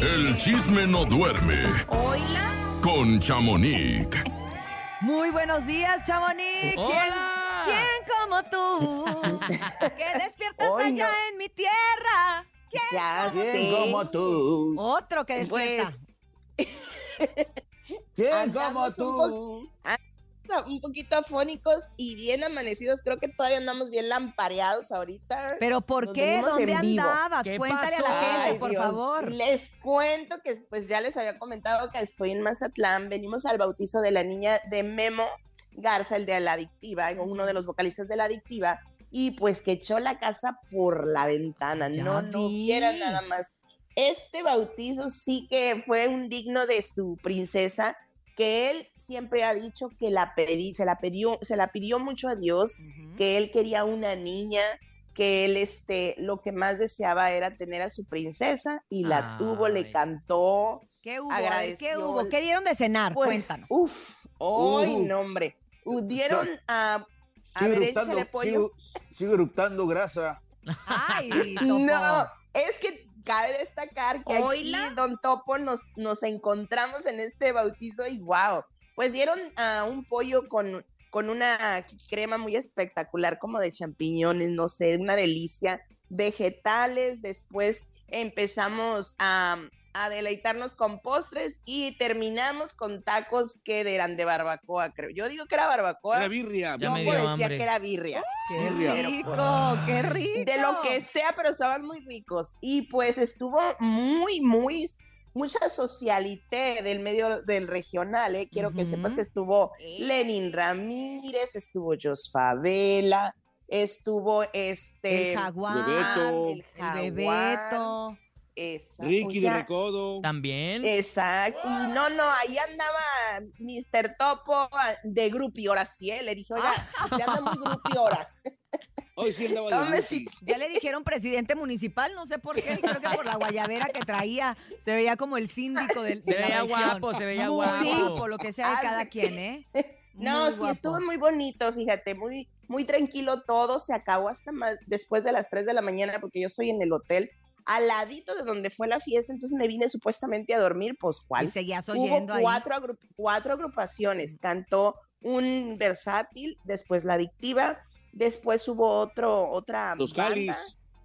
El chisme no duerme Hola. con Chamonix. Muy buenos días, Chamonix. ¿Quién, Hola. quién como tú? que despiertas Hoy no. allá en mi tierra. ¿Quién Ya como sé. ¿Quién como tú? Otro que despierta. Pues, ¿Quién como andamos tú? Un poquito afónicos y bien amanecidos. Creo que todavía andamos bien lampareados ahorita. ¿Pero por Nos qué? ¿Dónde andabas? ¿Qué Cuéntale pasó? a la gente, Ay, por Dios. favor. Les cuento que pues ya les había comentado que estoy en Mazatlán. Venimos al bautizo de la niña de Memo Garza, el de la adictiva, uno de los vocalistas de la adictiva. Y pues que echó la casa por la ventana. Ya no, no vi. viera nada más. Este bautizo sí que fue un digno de su princesa, que él siempre ha dicho que la pedí, se la pidió, se la pidió mucho a Dios, que él quería una niña, que él este, lo que más deseaba era tener a su princesa y la tuvo, le cantó. ¿Qué hubo? ¿Qué hubo? ¿Qué dieron de cenar? Pues, Cuéntanos. Uf, hoy Uh. no, hombre. Dieron a... A Sigue ver, eructando, échale pollo. sigue, sigue eructando grasa. Ay, Topo. No, es que cabe destacar que aquí, Don Topo, nos, nos encontramos en este bautizo y wow, pues dieron a un pollo con, con una crema muy espectacular, como de champiñones, no sé, una delicia, vegetales, después empezamos a, a deleitarnos con postres y terminamos con tacos que eran de barbacoa, creo. Yo digo que era barbacoa. Era birria. Yo me decía hambre. que era birria. ¡Qué Birria. rico! ¡Qué rico! De lo que sea, pero estaban muy ricos. Y pues estuvo muy, muy, mucha socialité del medio del regional, ¿eh? Quiero que sepas que estuvo. Lenin Ramírez, estuvo Jos Favela, estuvo este... El jaguar. Bebeto. el El jaguar, Bebeto. Esa- Ricky o sea, de Recodo. También. Exacto. Y no, no, ahí andaba Mr. Topo ah, de grupi, ahora sí, ¿eh? Le dije, oiga, ya anda muy grupi ahora. Hoy sí andaba de Ya le dijeron presidente municipal, no sé por qué, creo que por la guayabera que traía, se veía como el síndico del Se de veía guapo, se veía Muy guapo. guapo, lo que sea de Ah, cada sí. quien, ¿eh? No, Muy sí, guapo. estuvo muy bonito, fíjate, muy, muy tranquilo todo, se acabó hasta más después de las 3 de la mañana porque yo estoy en el hotel al ladito de donde fue la fiesta, entonces me vine supuestamente a dormir, pues Y cuál. seguías Hubo oyendo ahí. cuatro, agru- cuatro agrupaciones, cantó un versátil, después la adictiva, después hubo otro, otra Los banda. Calis.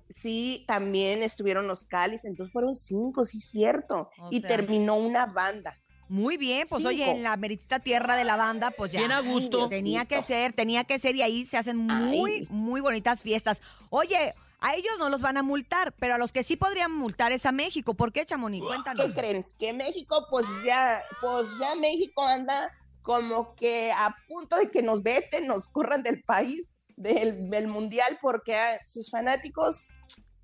Sí, también estuvieron los Calis, entonces fueron cinco, sí, cierto. O y sea. terminó una banda. Muy bien, pues oye, en la meritita tierra de la banda, pues ya. Bien a gusto. Tenía que ser, tenía que ser y ahí se hacen muy, Ay. muy bonitas fiestas. Oye, a ellos no los van a multar, pero a los que sí podrían multar es a México. ¿Por qué, Chamonix? Cuéntanos. ¿Qué creen? Que México, pues ya, pues ya México anda como que a punto de que nos veten, nos corran del país, del, del mundial, porque ah, sus fanáticos,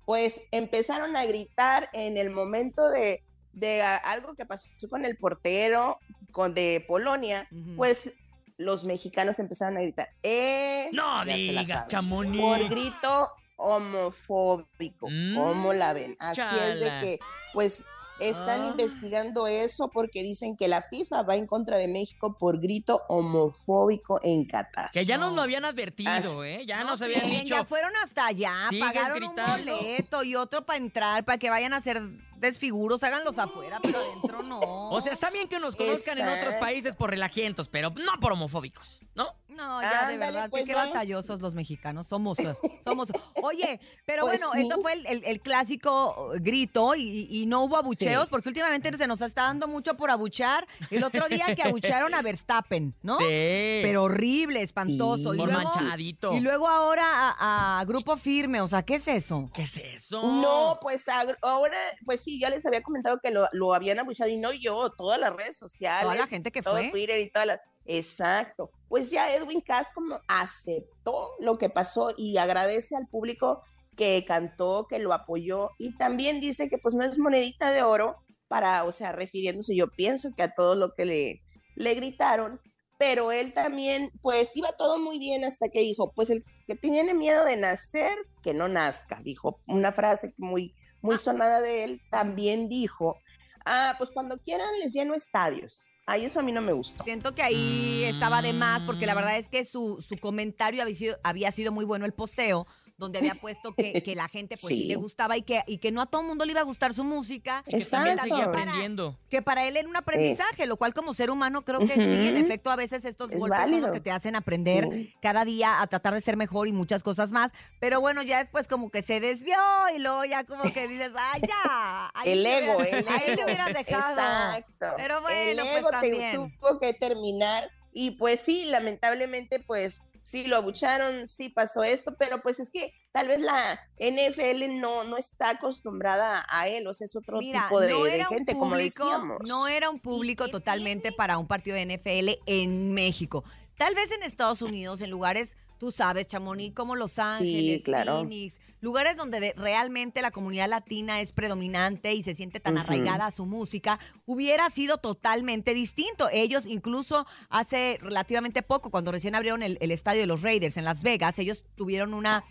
pues empezaron a gritar en el momento de, de ah, algo que pasó con el portero con, de Polonia, pues los mexicanos empezaron a gritar, ¡eh! No digas. Chamonix. Por grito homofóbico, Mm, ¿cómo la ven? Así es de que, pues, están Ah. investigando eso porque dicen que la FIFA va en contra de México por grito homofóbico en Qatar. Que ya nos No. lo habían advertido, ¿eh? Ya No, nos habían bien, dicho. Ya fueron hasta allá, pagaron gritando. un boleto y otro para entrar, para que vayan a hacer desfiguros, háganlos afuera, pero adentro no. O sea, está bien que nos conozcan en otros países por relajientos, pero no por homofóbicos, ¿no? No, ya de verdad, que pues, qué batallosos los mexicanos somos, eh, somos. Oye, pero Pues bueno, sí. esto fue el, el- el clásico eh, grito y, y no hubo abucheos, Sí. porque últimamente se nos está dando mucho por abuchar. El otro día que abucharon a Verstappen, ¿no? Sí. Pero horrible, espantoso. Sí. Y por luego, manchadito. y luego ahora a, a Grupo Firme, o sea, ¿qué es eso? ¿Qué es eso? No, pues ahora, pues sí, ya les había comentado que lo, lo habían abuchado y no yo, todas las redes sociales. Toda la gente que todo fue. Twitter y todas las... Exacto. Pues ya Edwin Cass como aceptó lo que pasó y agradece al público que cantó, que lo apoyó y también dice que pues no es monedita de oro para, o sea, refiriéndose yo pienso que a todo lo que le, le gritaron, pero él también pues iba todo muy bien hasta que dijo, pues el que tiene miedo de nacer, que no nazca, dijo una frase muy, muy sonada de él, también dijo, ah, pues cuando quieran les lleno estadios. Ay, eso a mí no me gustó. Siento que ahí estaba de más, porque la Mm. verdad es que su, su comentario había sido, había sido muy bueno el posteo, donde había puesto que, que la gente pues sí. Sí. le gustaba y que, y que no a todo el mundo le iba a gustar su música. Que Exacto. seguía aprendiendo. Que para él era un aprendizaje, lo cual como ser humano creo que sí, en efecto, a veces estos Es golpes son los que te hacen aprender Sí. cada día a tratar de ser mejor y muchas cosas más. Pero bueno, ya después como que se desvió y luego ya como que dices, ay, ya. ahí El le ego, hubieras- el ahí le ego. hubieras dejado. Exacto. Pero bueno, el pues, ego te- tuvo que terminar y pues sí, lamentablemente pues sí lo abucharon, sí pasó esto, pero pues es que tal vez la NFL no, no está acostumbrada a él, o sea, es otro Mira, tipo de, no de era un gente, como público, decíamos. no era un público totalmente para un partido de NFL en México. Tal vez en Estados Unidos, en lugares, tú sabes, Chamonix, como Los Ángeles, claro. Phoenix, lugares donde de- realmente la comunidad latina es predominante y se siente tan arraigada a su música, hubiera sido totalmente distinto. Ellos incluso hace relativamente poco, cuando recién abrieron el, el estadio de los Raiders en Las Vegas, ellos tuvieron una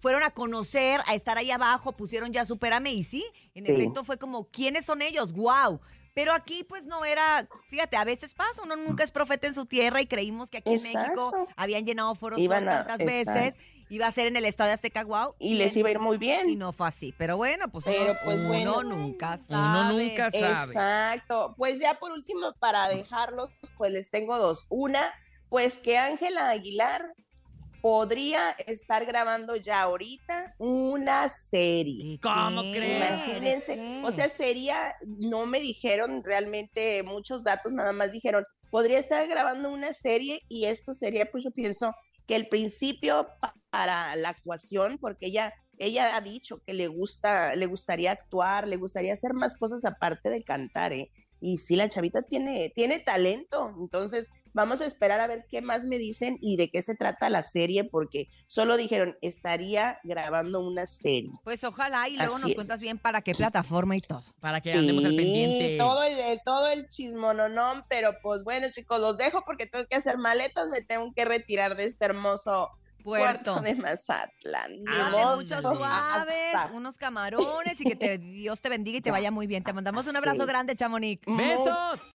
fueron a conocer, a estar ahí abajo, pusieron ya Supérame y sí, en Sí. efecto fue como, ¿quiénes son ellos? ¡Wow! Pero aquí pues no era, fíjate, a veces pasa, uno nunca es profeta en su tierra y creímos que aquí en México habían llenado foros Iban a- tantas veces, iba a ser en el Estadio Azteca, wow. Y les iba a ir muy bien. Y no fue así, pero bueno, pues, Pero, uno, pues, uno bueno. nunca sabe. Uno nunca sabe. Exacto. Pues ya por último, para dejarlos, pues les tengo dos. Una, pues que Ángela Aguilar podría estar grabando ya ahorita una serie. ¿Cómo crees? Imagínense, ¿De o sea, sería, no me dijeron realmente muchos datos, nada más dijeron, podría estar grabando una serie y esto sería, pues yo pienso que el principio pa- para la actuación, porque ella, ella ha dicho que le gusta, le gustaría actuar, le gustaría hacer más cosas aparte de cantar, ¿eh? Y sí, la chavita tiene, tiene talento, entonces vamos a esperar a ver qué más me dicen y de qué se trata la serie, porque solo dijeron, estaría grabando una serie. Pues ojalá y luego Así nos es. cuentas bien para qué plataforma y todo. Para que andemos al Sí, pendiente. Todo el, el- todo el chismononón, pero pues bueno, chicos, los dejo porque tengo que hacer maletas, me tengo que retirar de este hermoso Puerto. puerto de Mazatlán. Ah, Dale muchos suaves, hasta- unos camarones y que te, Dios te bendiga y te vaya muy bien. Te mandamos un abrazo Sí. grande, Chamonix. ¡Besos!